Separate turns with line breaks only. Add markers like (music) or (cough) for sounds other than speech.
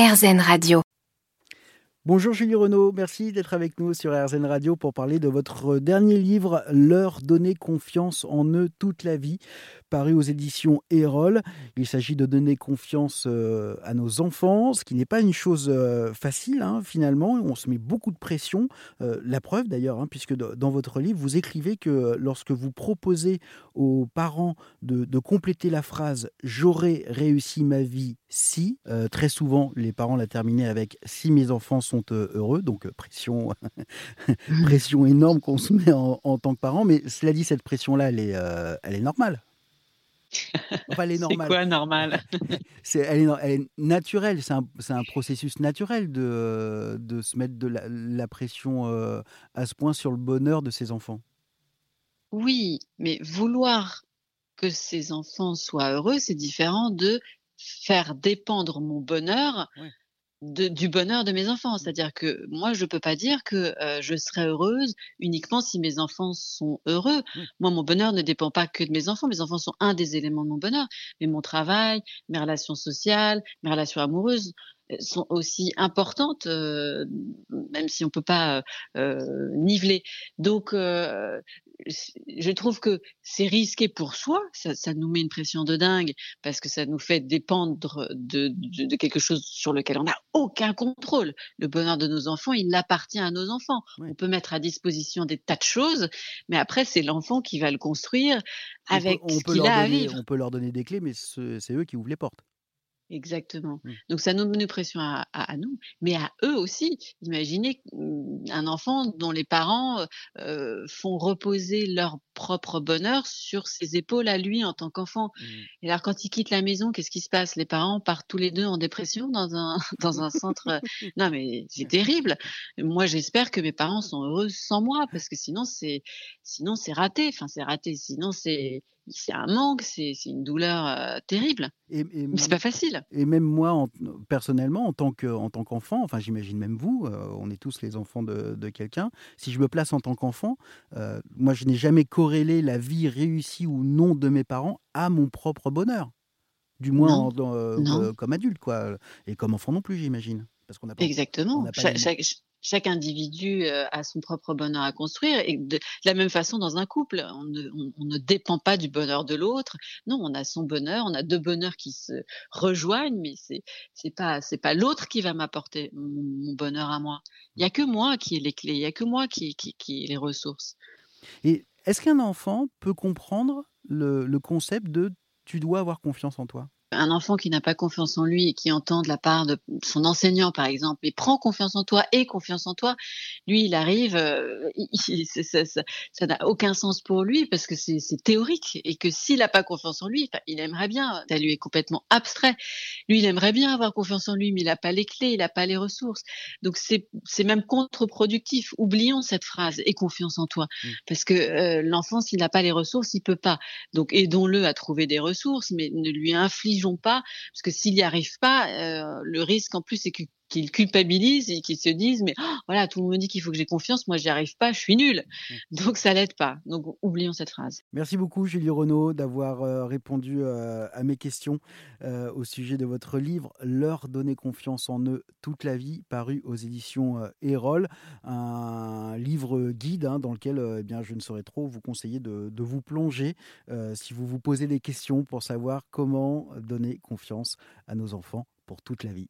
RZN Radio.
Bonjour Julie Renaud, merci d'être avec nous sur RZN Radio pour parler de votre dernier livre, Leur donner confiance en eux toute la vie, paru aux éditions Erol. Il s'agit de donner confiance euh, à nos enfants, ce qui n'est pas une chose euh, facile hein, finalement. On se met beaucoup de pression. Euh, la preuve d'ailleurs, hein, puisque dans votre livre, vous écrivez que lorsque vous proposez aux parents de, de compléter la phrase J'aurais réussi ma vie si, très souvent les parents la terminaient avec Si mes enfants sont heureux, donc pression, (laughs) pression énorme qu'on se met en, en, tant que parent. Mais cela dit, cette pression-là, elle est, elle est normale.
Enfin, elle est (laughs) normale. C'est quoi normal? (laughs)
C'est, elle, est, elle, est, naturelle. C'est un, c'est un, processus naturel de, de se mettre de la, la pression euh, à ce point sur le bonheur de ses enfants.
Oui, mais vouloir que ses enfants soient heureux, c'est différent de faire dépendre mon bonheur de, du bonheur de mes enfants. Mmh. C'est-à-dire que moi, je peux pas dire que euh, je serai heureuse uniquement si mes enfants sont heureux. Moi, mon bonheur ne dépend pas que de mes enfants. Mes enfants sont un des éléments de mon bonheur. Mais mon travail, mes relations sociales, mes relations amoureuses, sont aussi importantes, euh, même si on peut pas euh, niveler. Donc, euh, je trouve que c'est risqué pour soi, ça, ça, nous met une pression de dingue parce que ça nous fait dépendre de, de, de quelque chose sur lequel on n'a aucun contrôle. Le bonheur de nos enfants, il appartient à nos enfants. On peut mettre à disposition des tas de choses, mais après c'est l'enfant qui va le construire avec
on peut, on
ce qu'il a à vivre.
On peut leur donner des clés, mais c'est eux qui ouvrent les portes.
Exactement. Mmh. Donc ça nous met une pression à, à, à, nous, mais à eux aussi. Imaginez mmh, un enfant dont les parents euh, font reposer leur propre bonheur sur ses épaules à lui en tant qu'enfant. Mmh. Et alors quand il quitte la maison, qu'est-ce qui se passe? Les parents partent tous les deux en dépression dans un (laughs) dans un centre. (laughs) non mais c'est terrible. Moi j'espère que mes parents sont heureux sans moi parce que sinon c'est sinon c'est raté. Enfin c'est raté. Sinon c'est c'est un manque, c'est une douleur euh, terrible. Et, et Mais c'est pas facile.
Et même moi, en, personnellement, en tant qu'enfant, enfin j'imagine même vous, euh, on est tous les enfants de, de quelqu'un. Si je me place en tant qu'enfant, euh, moi je n'ai jamais corrélé la vie réussie ou non de mes parents à mon propre bonheur. Du moins en, euh, comme adulte, quoi. Et comme enfant non plus, j'imagine.
Parce qu'on Exactement. Chaque, chaque, chaque individu euh, a son propre bonheur à construire et de, de la même façon dans un couple, on ne, on, on ne dépend pas du bonheur de l'autre. Non, on a son bonheur, on a deux bonheurs qui se rejoignent, mais c'est c'est pas c'est pas l'autre qui va m'apporter mon, mon, bonheur à moi. Il y a que moi qui ai les clés, il y a que moi qui qui, qui ai les ressources.
Et est-ce qu'un enfant peut comprendre le, le concept de tu dois avoir confiance en toi?
Un enfant qui n'a pas confiance en lui et qui entend de la part de son enseignant, par exemple, mais prends confiance en toi et confiance en toi, lui, il arrive, euh, il, ça n'a aucun sens pour lui parce que c'est théorique et que s'il n'a pas confiance en lui, il aimerait bien, ça lui est complètement abstrait. Lui, il aimerait bien avoir confiance en lui, mais il n'a pas les clés, il n'a pas les ressources. Donc c'est même contre-productif. Oublions cette phrase et confiance en toi, mmh. parce que euh, l'enfant, s'il n'a pas les ressources, il peut pas. Donc aidons-le à trouver des ressources, mais ne lui inflige pas, parce que s'il n'y arrive pas, euh, le risque en plus c'est que qu'ils culpabilisent et qu'ils se disent mais oh, voilà tout le monde me dit qu'il faut que j'ai confiance moi j'y arrive pas je suis nul mmh. donc ça l'aide pas. Donc oublions cette phrase.
Merci beaucoup Julie Renaud d'avoir euh, répondu euh, à mes questions euh, au sujet de votre livre leur donner confiance en eux toute la vie paru aux éditions Erol. Un livre guide hein, dans lequel eh bien je ne saurais trop vous conseiller de, de vous plonger euh, si vous vous posez des questions pour savoir comment donner confiance à nos enfants pour toute la vie